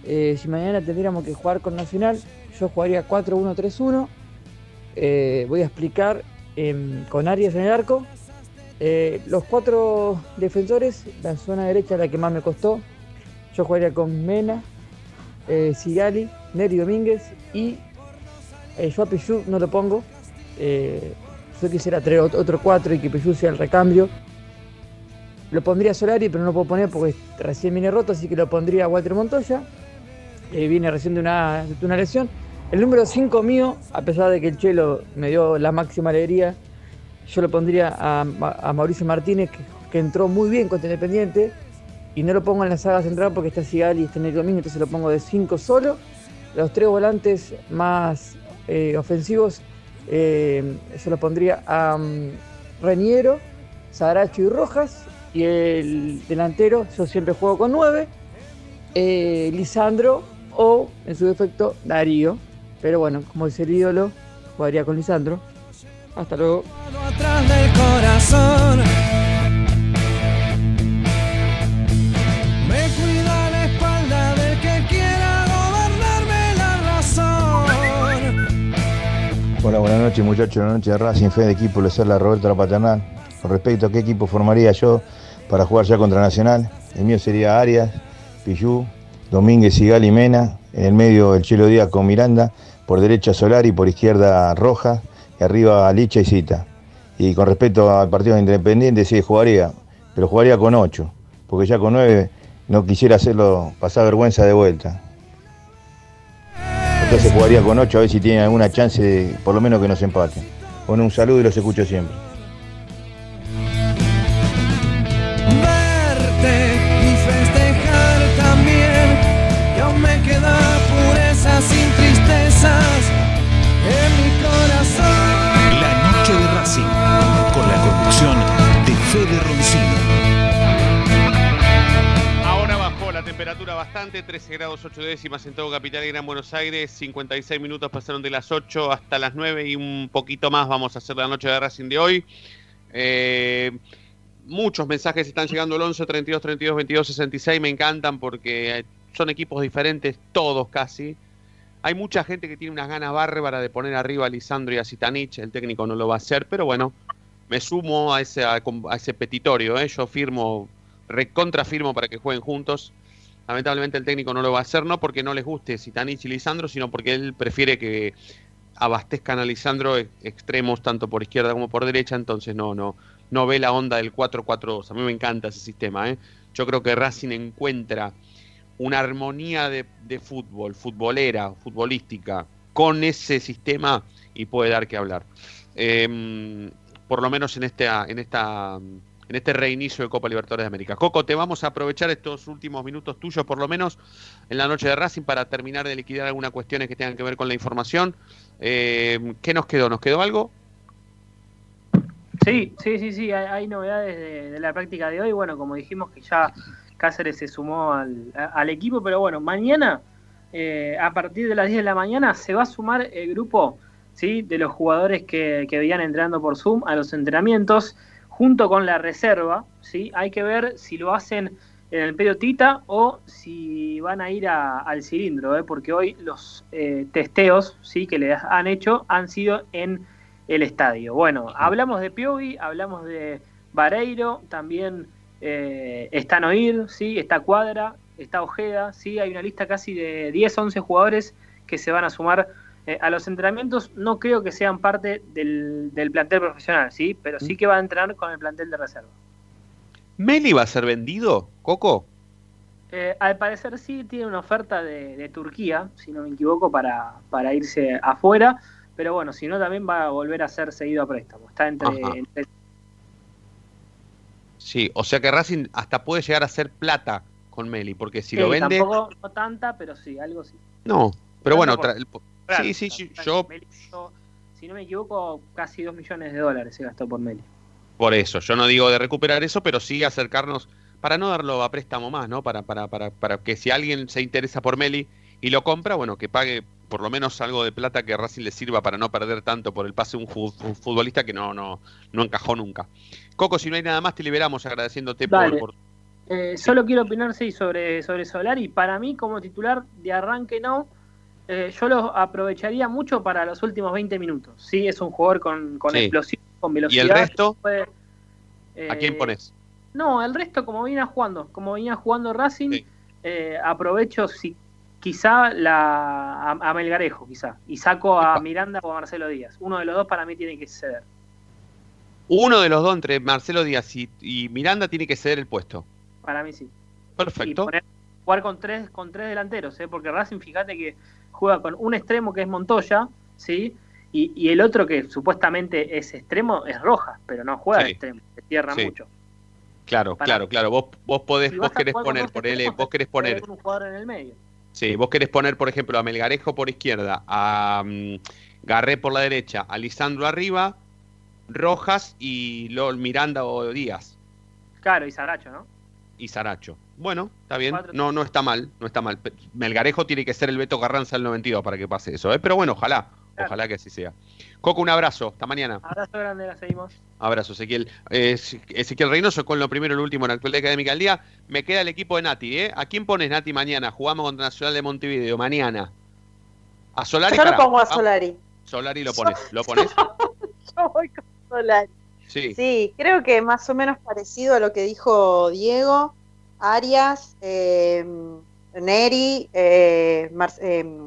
Eh, si mañana tendríamos que jugar con Nacional, yo jugaría 4-1-3-1. Eh, voy a explicar em, con Arias en el arco, Eh, los cuatro defensores, la zona derecha es la que más me costó. Yo jugaría con Mena, Sigali, Neri Domínguez y yo a Pichu no lo pongo. Yo quisiera traer ot- otro cuatro y que Pichu sea el recambio. Lo pondría Solari, pero no lo puedo poner porque recién viene roto, así que lo pondría Walter Montoya. Eh, viene recién de una, de una lesión. El número 5 mío, a pesar de que el Chelo me dio la máxima alegría, yo lo pondría a, Ma- a Mauricio Martínez, que, entró muy bien contra Independiente, y no lo pongo en la saga central porque está Sigali y está en el domingo, entonces lo pongo de 5 solo. Los tres volantes más eh, ofensivos, eh, yo lo pondría a mm, Reniero, Saracho y Rojas, y el delantero, yo siempre juego con 9, Lisandro o, en su defecto, Darío. Pero bueno, como es el ídolo, jugaría con Lisandro. Hasta luego. atrás del corazón. Me cuida la espalda del que quiera gobernarme la razón. Hola, buenas noches muchachos, buenas noches de Racing, fe de equipo, les habla Roberto La Paternal. Con respecto a qué equipo formaría yo para jugar ya contra Nacional, el mío sería Arias, Pillú, Domínguez, y Mena, en el medio el Chelo Díaz con Miranda, por derecha Solari, por izquierda Roja, y arriba Licha y Cita. Y con respecto al partido de Independiente, sí, jugaría, pero jugaría con 8, porque ya con 9 no quisiera hacerlo pasar vergüenza de vuelta. Entonces jugaría con 8 a ver si tienen alguna chance de por lo menos que nos empaten. Bueno, un saludo y los escucho siempre. Temperatura bastante, 13 grados 8 décimas en todo Capital y Gran Buenos Aires, 56 minutos pasaron de las 8 hasta las 9 y un poquito más vamos a hacer la noche de Racing de hoy. Eh, muchos mensajes están llegando al 11 32 32 22 66, me encantan porque son equipos diferentes, todos casi. Hay mucha gente que tiene unas ganas bárbaras de poner arriba a Lisandro y a Zitanich, el técnico no lo va a hacer, pero bueno, me sumo a ese, a, ese petitorio, ¿eh? yo firmo, recontra firmo para que jueguen juntos. Lamentablemente el técnico no lo va a hacer, no porque no les guste Zitanich y Lisandro, sino porque él prefiere que abastezcan a Lisandro ex- extremos tanto por izquierda como por derecha, entonces no, no, no ve la onda del 4-4-2. A mí me encanta ese sistema, ¿eh? Yo creo que Racing encuentra una armonía de, fútbol, futbolera, futbolística, con ese sistema y puede dar que hablar. Em, por lo menos en en esta en este reinicio de Copa Libertadores de América. Coco, te vamos a aprovechar estos últimos minutos tuyos, por lo menos en la noche de Racing, para terminar de liquidar algunas cuestiones que tengan que ver con la información. Eh, ¿Qué nos quedó? ¿Nos quedó algo? Sí, sí, sí, sí, hay, hay novedades de, la práctica de hoy. Bueno, como dijimos que ya Cáceres se sumó al, equipo, pero bueno, mañana, eh, a partir de las 10 de la mañana, se va a sumar el grupo ¿sí? de los jugadores que, que venían entrando por Zoom a los entrenamientos, junto con la reserva. ¿sí? Hay que ver si lo hacen en el Pedio Tita o si van a ir a- al cilindro, ¿eh? porque hoy los eh, testeos ¿sí? que les han hecho han sido en el estadio. Bueno, hablamos de Piovi, hablamos de Vareiro, también eh, está Noir, ¿sí? está Cuadra, está Ojeda, ¿sí? hay una lista casi de 10, 11 jugadores que se van a sumar eh, a los entrenamientos. No creo que sean parte del, del plantel profesional, ¿sí? pero sí que va a entrenar con el plantel de reserva. ¿Meli va a ser vendido, Coco? Eh, al parecer sí tiene una oferta de, de Turquía, si no me equivoco, para, para irse afuera, pero bueno, si no también va a volver a ser seguido a préstamo. Está entre, Sí, o sea que Racing hasta puede llegar a ser plata con Meli, porque si lo Sí, vende... Tampoco no tanta, pero sí, algo sí. No, pero bueno, tra- sí, sí, yo Meli gastó, si no me equivoco, casi 2 millones de dólares se gastó por Meli. por eso, yo no digo de recuperar eso, pero sí acercarnos para no darlo a préstamo más, ¿no? Para, para, para, para que si alguien se interesa por Meli y lo compra, bueno, que pague por lo menos algo de plata que a Racing le sirva para no perder tanto por el pase de un, fu- un futbolista que no, no, no encajó nunca. Coco, si no hay nada más, te liberamos agradeciéndote por, Dale. por- Eh, solo quiero opinar sí, sobre, sobre Solari. Para mí, como titular de arranque, no. Eh, yo lo aprovecharía mucho para los últimos 20 minutos. Sí, es un jugador con, con Sí. explosión, con velocidad. ¿Y el resto? Puede- ¿A quién Eh, pones? No, el resto como venía jugando, como venía jugando Racing, eh, aprovecho si quizá la, a, a Melgarejo, quizá, y saco a Miranda o a Marcelo Díaz. Uno de los dos para mí tiene que ceder. Uno de los dos entre Marcelo Díaz y, y Miranda tiene que ceder el puesto. Para mí sí. Perfecto. Y poner- jugar con tres, con tres delanteros, ¿eh? porque Racing, fíjate que juega con un extremo que es Montoya, ¿sí? Y, y el otro que supuestamente es extremo es Rojas, pero no juega de extremo, se tierra Sí. mucho. Claro, Para- claro, claro. Vos, vos podés, Si vos querés poner, ponele, extremos, vos querés poner, con un jugador en el medio. sí, vos querés poner, por ejemplo, a Melgarejo por izquierda, a mm, Garré por la derecha, a Lisandro arriba, Rojas y LOL Miranda o Díaz Claro, y Saracho, ¿no? Y Saracho. Bueno, está bien, no, no está mal, no está mal. Melgarejo tiene que ser el Beto Carranza del 92 para que pase eso, ¿eh? pero bueno, ojalá, ojalá que así sea. Coco, un abrazo, hasta mañana. Abrazo grande, la seguimos. Abrazo, Ezequiel. Eh, Ezequiel Reynoso con lo primero y lo último en la actualidad académica del día. Me queda el equipo de Nati, ¿eh? ¿A quién pones Nati mañana? Jugamos contra Nacional de Montevideo, mañana. A Solari. Yo lo pará. pongo a Ah, Solari. Solari lo pones. ¿Lo pones? [laughs] Yo voy con Solari. Sí. Sí, creo que más o menos parecido a lo que dijo Diego, Arias, eh, Neri, eh, eh,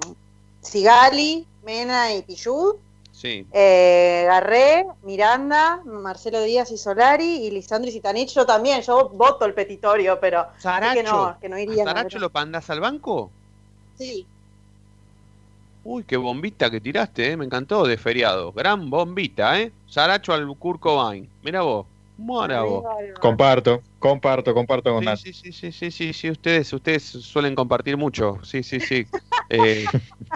Sigali, Mena y Pillud, Sí. eh, Garré, Miranda, Marcelo Díaz y Solari, y Lisandro y Zitanich. Yo también, yo voto el petitorio, pero Saracho. que no, que no iría. ¿A Saracho lo mandas al banco? Sí, Uy, qué bombita que tiraste, ¿eh? Me encantó de feriado. Gran bombita, ¿eh? Saracho al Cobain. Mira vos. Mira vos. Comparto, comparto, comparto con Sí, sí, sí, sí, sí, sí, sí, ustedes, ustedes suelen compartir mucho, sí, sí, sí, [laughs] Eh,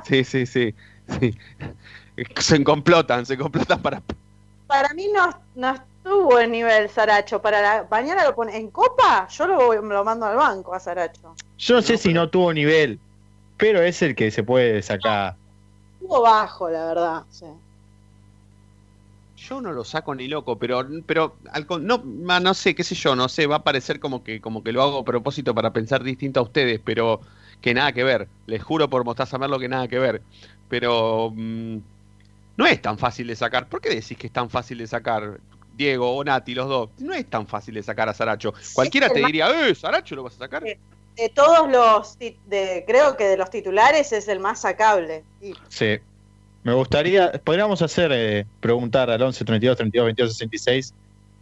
sí, sí, sí, sí, se complotan, se complotan para, para mí no, no estuvo en nivel Saracho. Para la, mañana lo pone en Copa, yo lo, lo mando al banco a Saracho. Yo no sé si no tuvo nivel, pero es el que se puede sacar. Bajo, la verdad. sí. yo no lo saco ni loco, pero, pero, al no, no sé, qué sé yo, no sé, va a parecer como que, como que lo hago a propósito para pensar distinto a ustedes, pero que nada que ver, les juro por Mostaza Merlo que nada que ver, pero mm, no es tan fácil de sacar, ¿por qué decís que es tan fácil de sacar? Diego o Nati, los dos, no es tan fácil de sacar a Saracho. Cualquiera te diría, eh, Saracho lo vas a sacar. De todos los, de, creo que de los titulares es el más sacable. Sí. Sí. Me gustaría, podríamos hacer, eh, preguntar al 11 32 32 22 66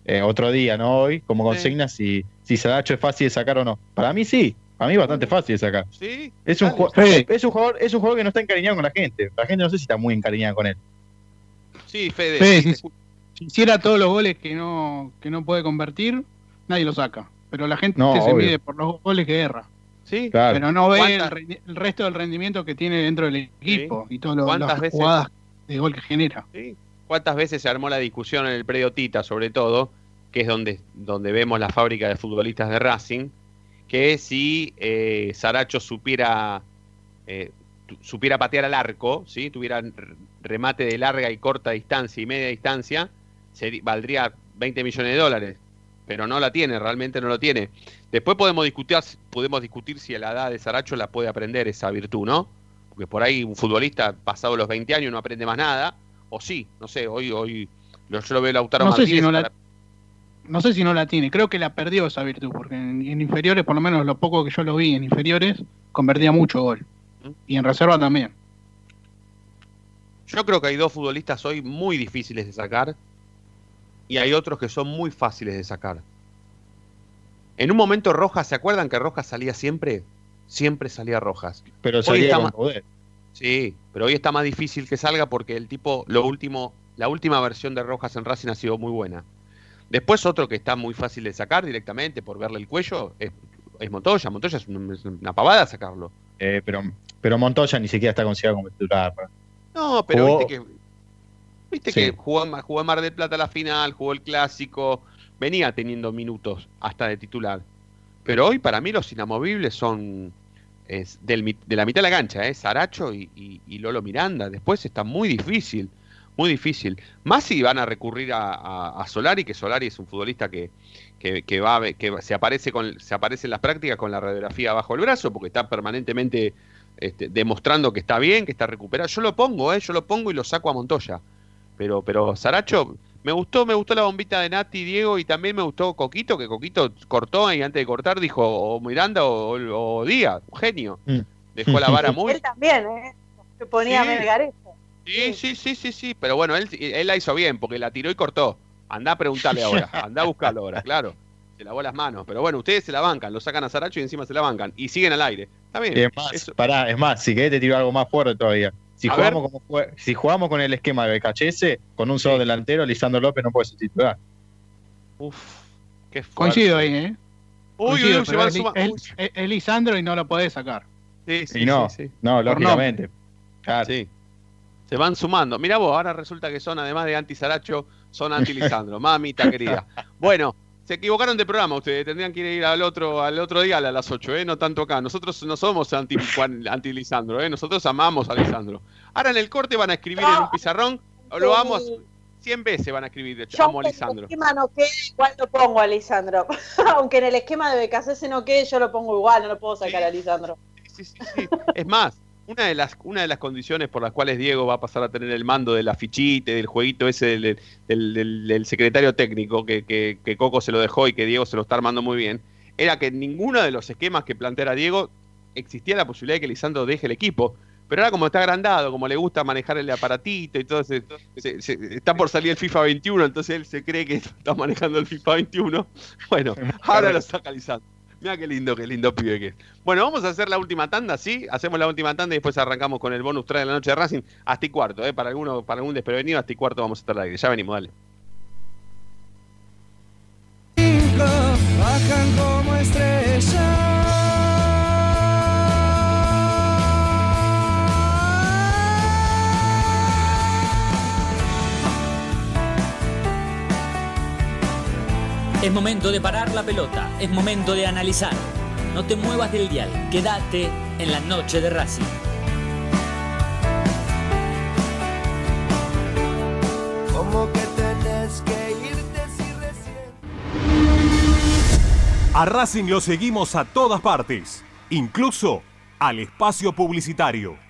eh, otro día, ¿no? Hoy, como consigna, si, si Saracho es fácil de sacar o no. Para mí sí, para mí es bastante fácil de sacar. Sí, Es un, es, un jugador, es un jugador que no está encariñado con la gente. La gente no sé si está muy encariñada con él. Sí, Fede. Fede, sí, si, si hiciera todos los goles que no, que no puede convertir, nadie lo saca. Pero la gente No, se obvio. mide por los goles que erra. Sí, Claro. Pero no ve el, ¿Cuántas- rendi- el resto del rendimiento que tiene dentro del equipo y todas lo- ¿Cuántas las veces? jugadas de gol que genera. Sí. ¿Cuántas veces se armó la discusión en el predio Tita, sobre todo, que es donde, donde vemos la fábrica de futbolistas de Racing, que si eh, Saracho supiera, eh, supiera patear al arco, ¿sí? tuviera remate de larga y corta distancia y media distancia, seri- valdría 20 millones de dólares. Pero no la tiene, realmente no lo tiene. Después podemos discutir, podemos discutir si a la edad de Saracho la puede aprender esa virtud, ¿no? Porque por ahí un futbolista pasado los 20 años no aprende más nada, o sí, no sé, hoy, hoy yo lo veo Lautaro No sé, Martínez. si no, la, para- no sé si no la tiene, creo que la perdió esa virtud, porque en, en inferiores, por lo menos lo poco que yo lo vi en inferiores, convertía mucho gol. Y en reserva también. Yo creo que hay dos futbolistas hoy muy difíciles de sacar y hay otros que son muy fáciles de sacar. En un momento Rojas, ¿se acuerdan que Rojas salía siempre? Siempre salía Rojas. Pero Hoy salía más- poder. Sí, pero hoy está más difícil que salga porque el tipo, lo último, la última versión de Rojas en Racing ha sido muy buena. Después otro que está muy fácil de sacar directamente por verle el cuello es, es Montoya. Montoya es una, es una pavada sacarlo. Eh, pero, pero Montoya ni siquiera está considerado como titular. No, pero Jugó- viste que viste Sí. que jugó, jugó Mar del Plata la final, jugó el clásico, venía teniendo minutos hasta de titular. Pero hoy para mí los inamovibles son es del de la mitad de la cancha, ¿eh? Saracho y, y- y Lolo Miranda. Después está muy difícil, muy difícil. Más si van a recurrir a, a- a Solari, que Solari es un futbolista que, que, que va que se aparece con se aparece en las prácticas con la radiografía bajo el brazo, porque está permanentemente este, demostrando que está bien, que está recuperado. Yo lo pongo, ¿eh? yo lo pongo y lo saco a Montoya. Pero, pero Saracho, Me gustó, me gustó la bombita de Nati, Diego, y también me gustó Coquito, que Coquito cortó y antes de cortar dijo o Miranda o, o Díaz, un genio. Mm. Dejó la vara muy. [laughs] Él también, ¿eh? Se ponía Sí. Sí, sí, sí, sí, sí. Pero bueno, él, él la hizo bien, porque la tiró y cortó. Andá a preguntarle ahora, [laughs] andá a buscarlo ahora, claro. Se lavó las manos. Pero bueno, ustedes se la bancan, lo sacan a Saracho y encima se la bancan. Y siguen al aire. Está bien. Y es más, pará, es más, si querés te tiro algo más fuerte todavía. Si A jugamos, como si jugamos con el esquema de BKHS, con un solo delantero, Lisandro López no puede ser titular. Uf, qué fuerte. Coincido ahí, ¿eh? Uy, Coincido, uy, uy, se pero van es, suma- es- uy. es- es Lisandro y no lo podés sacar. Sí, sí, y no, sí, sí. no, lógicamente. Claro. Sí. Se van sumando. Mira vos, ahora resulta que son, además de anti-Saracho, son anti-Lisandro. [laughs] Mamita querida. Bueno, se equivocaron de programa ustedes. Tendrían que ir al otro, al otro día a las 8, ¿eh? No tanto acá. Nosotros no somos anti- Juan- anti-Lisandro, ¿eh? Nosotros amamos a Lisandro. Ahora en el corte van a escribir en un pizarrón. Lo amo. 100 veces van a escribir. Yo Amo a en el Lisandro. esquema no quede, igual lo pongo a Lisandro. [laughs] aunque en el esquema de BKC no quede, yo lo pongo igual, no lo puedo sacar a Lisandro. Es más, una de las una de las condiciones por las cuales Diego va a pasar a tener el mando del afichite, del jueguito ese del, del- del- del secretario técnico que, que- que Coco se lo dejó y que Diego se lo está armando muy bien, era que en ninguno de los esquemas que planteara Diego existía la posibilidad de que Lisandro deje el equipo. Pero ahora como está agrandado, como le gusta manejar el aparatito y todo, se- se- se- está por salir el FIFA 21, entonces él se cree que [laughs] está manejando el FIFA 21. Bueno, ahora lo saca Lisandro. Mira qué lindo, qué lindo pibe que es. Bueno, vamos a hacer la última tanda, ¿sí? Hacemos la última tanda y después arrancamos con el bonus track de la noche de Racing hasta y cuarto, ¿eh? Para, alguno, para algún desprevenido, hasta y cuarto vamos a estar al aire. Ya venimos, dale. bajan como estrellas. Es momento de parar la pelota, es momento de analizar. No te muevas del dial, quédate en la noche de Racing. Como que tenés que irte si recién. A Racing lo seguimos a todas partes, incluso al espacio publicitario.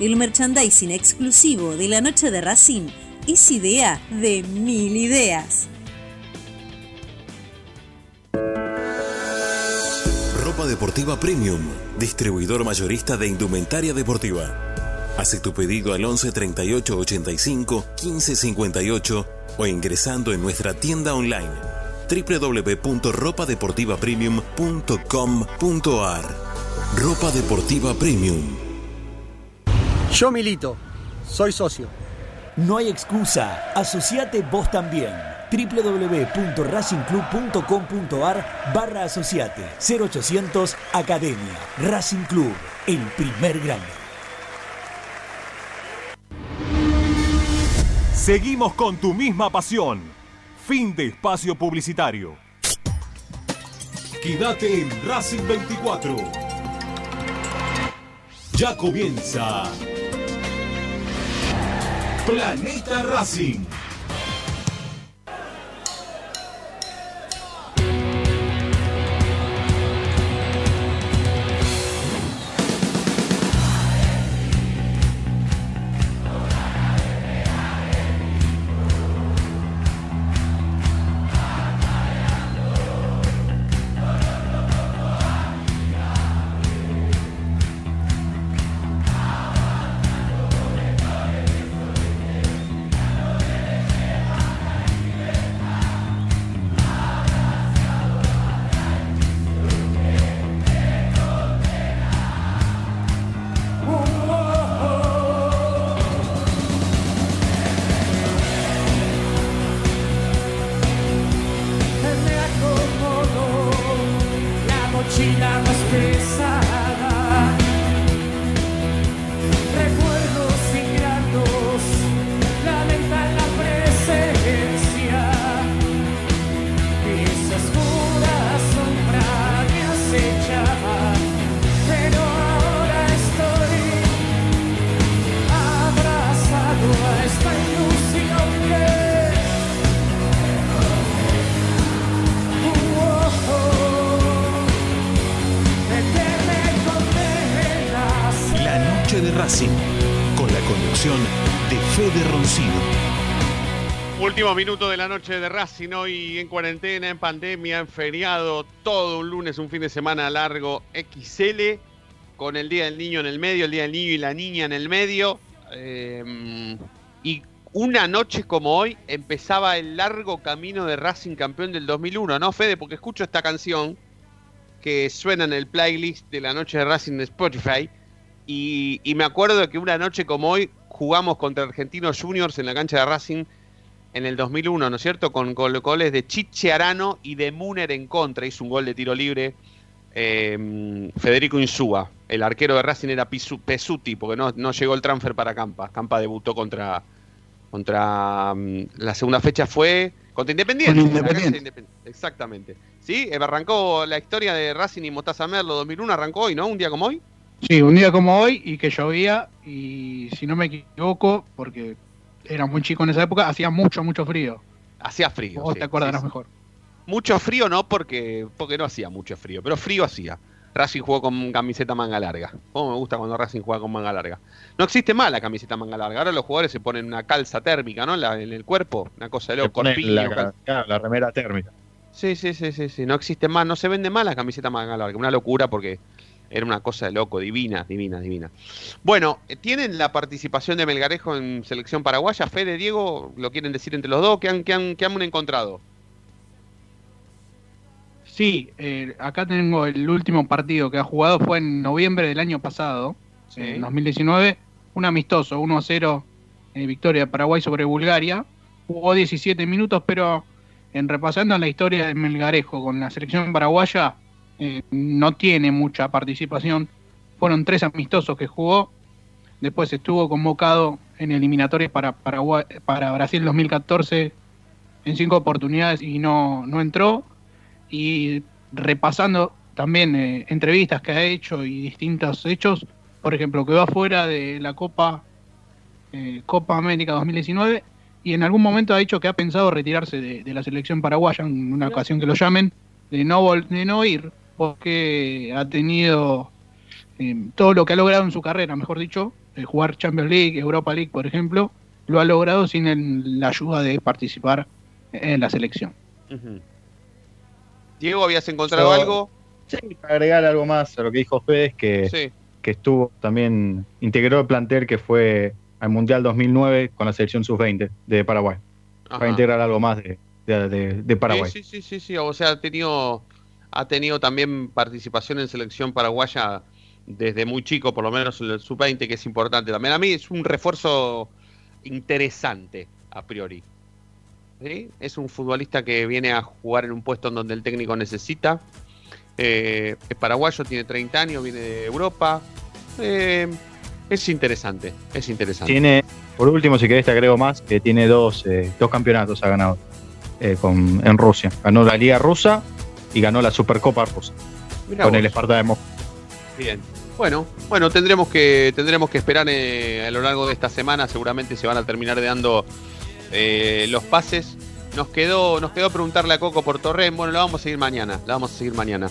El merchandising exclusivo de la noche de Racing es idea de mil ideas. Ropa deportiva premium, distribuidor mayorista de indumentaria deportiva. Hace tu pedido al 11 38 85 15 58 o ingresando en nuestra tienda online www.ropadeportivapremium.com.ar Ropa deportiva premium. Yo milito, soy socio. No hay excusa, asociate vos también. www.racingclub.com.ar barra asociate 0800 Academia Racing Club, el primer grande. Seguimos con tu misma pasión. Fin de espacio publicitario. Quédate en Racing 24. Ya comienza Planeta Racing. Último minuto de la noche de Racing, hoy en cuarentena, en pandemia, en feriado, todo un lunes, un fin de semana largo XL, con el Día del Niño en el medio, el Día del Niño y la Niña en el medio. eh, y una noche como hoy empezaba el largo camino de Racing campeón del 2001, ¿no, Fede? Porque escucho esta canción que suena en el playlist de la noche de Racing de Spotify. Y, y me acuerdo que una noche como hoy jugamos contra Argentinos Juniors en la cancha de Racing en el 2001, ¿no es cierto? Con, gol- goles de Chiche Arano y de Muner en contra. Hizo un gol de tiro libre eh, Federico Insúa. El arquero de Racing era Pesuti, porque no, no llegó el transfer para Campa. Campa debutó contra. contra mm, La segunda fecha fue. Contra. Con Independiente. Independiente. Exactamente. ¿Sí? Eh, Arrancó la historia de Racing y Mostaza Merlo 2001. Arrancó hoy, ¿no? Un día como hoy. Sí, un día como hoy y que llovía y si no me equivoco, porque era muy chico en esa época, hacía mucho, mucho frío. Hacía frío. Vos sí, te acordarás sí, sí. mejor. Mucho frío no, porque, porque no hacía mucho frío, pero frío hacía. Racing jugó con camiseta manga larga. Como me gusta cuando Racing juega con manga larga. No existe más la camiseta manga larga. Ahora los jugadores se ponen una calza térmica, ¿no? La- en el cuerpo. Una cosa de loco. la, cal- claro, la remera térmica. Sí, sí, sí, sí, sí. No existe más, no se vende más la camiseta manga larga. Una locura porque era una cosa de loco, divina, divina, divina. Bueno, eh, ¿tienen la participación de Melgarejo en selección paraguaya? Fede, Diego, ¿lo quieren decir entre los dos? ¿Qué han, qué han, qué han encontrado? Sí, eh, acá tengo el último partido que ha jugado, fue en noviembre del año pasado, Sí. en 2019, un amistoso, 1-0 eh, victoria de Paraguay sobre Bulgaria. Jugó 17 minutos, pero en repasando la historia de Melgarejo con la selección paraguaya, eh, no tiene mucha participación. Fueron tres amistosos que jugó. Después estuvo convocado en eliminatorias para, Paraguay, para Brasil 2014 en cinco oportunidades y no, no entró. Y repasando también eh, entrevistas que ha hecho y distintos hechos, por ejemplo, quedó afuera de la Copa, eh, Copa América 2019 y en algún momento ha dicho que ha pensado retirarse de, de la selección paraguaya en una ocasión que lo llamen, de no, vol- de no ir, porque ha tenido eh, todo lo que ha logrado en su carrera, mejor dicho, eh, jugar Champions League, Europa League, por ejemplo, lo ha logrado sin el- la ayuda de participar en la selección. Diego, ¿habías encontrado Yo- algo? Sí, para agregar algo más a lo que dijo Fede, es que, Sí. que estuvo también, integró el plantel que fue al Mundial 2009 con la selección sub-20 de Paraguay. Ajá. Para integrar algo más de, de- de- de Paraguay. Sí, sí, sí, sí, sí. O sea, ha tenido, ha tenido también participación en selección paraguaya desde muy chico, por lo menos en el sub-20, que es importante también. A mí es un refuerzo interesante, a priori. Es un futbolista que viene a jugar en un puesto en donde el técnico necesita. Eh, es paraguayo, tiene 30 años, viene de Europa. Eh, es interesante, es interesante. Tiene, por último, si querés te agrego más, que tiene dos, eh, dos campeonatos ha ganado con, en Rusia. Ganó la Liga Rusa y ganó la Supercopa Rusa Mirá con vos. el Esparta de Moscú. Bien. Bueno, bueno, tendremos que tendremos que esperar eh, a lo largo de esta semana. Seguramente se van a terminar dando eh, los pases. Nos quedó, nos quedó preguntarle a Coco por Torren. Bueno, la vamos a seguir mañana. La vamos a seguir mañana.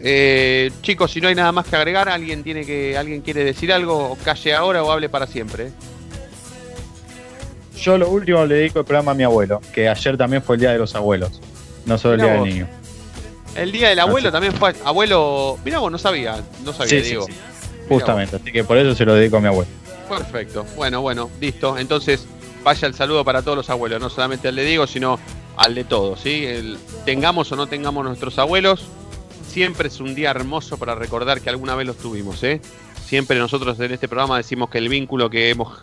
Eh, chicos, si no hay nada más que agregar, alguien tiene que, alguien quiere decir algo, o calle ahora o hable para siempre. Yo lo último le dedico el programa a mi abuelo, que ayer también fue el Día de los Abuelos, no solo el Día vos. del Niño. El día del abuelo Así. también fue abuelo. Mirá vos, no sabía, no sabía, Sí, sí, Diego. sí. Justamente, así que por eso se lo dedico a mi abuelo. Perfecto. Bueno, bueno, listo. Entonces, vaya el saludo para todos los abuelos, no solamente al de Diego, sino al de todos, ¿sí? El- tengamos o no tengamos nuestros abuelos, siempre es un día hermoso para recordar que alguna vez los tuvimos, ¿eh? Siempre nosotros en este programa decimos que el vínculo que hemos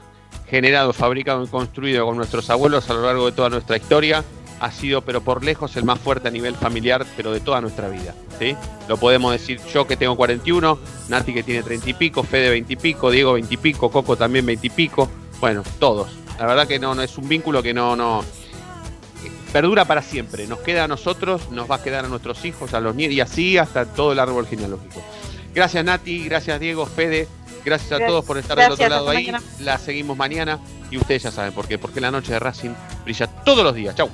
generado, fabricado y construido con nuestros abuelos a lo largo de toda nuestra historia ha sido, pero por lejos, el más fuerte a nivel familiar, pero de toda nuestra vida, ¿sí? Lo podemos decir yo que tengo 41, Nati que tiene 30 y pico, Fede 20 y pico, Diego 20 y pico, Coco también 20 y pico, bueno, todos. La verdad que no, no es un vínculo que no, no perdura para siempre. Nos queda a nosotros, nos va a quedar a nuestros hijos, a los nietos y así hasta todo el árbol genealógico. Gracias Nati, gracias Diego, Fede, gracias a Gracias. todos por estar del otro lado ahí. mañana. La seguimos mañana y ustedes ya saben por qué, porque la noche de Racing brilla todos los días. Chau.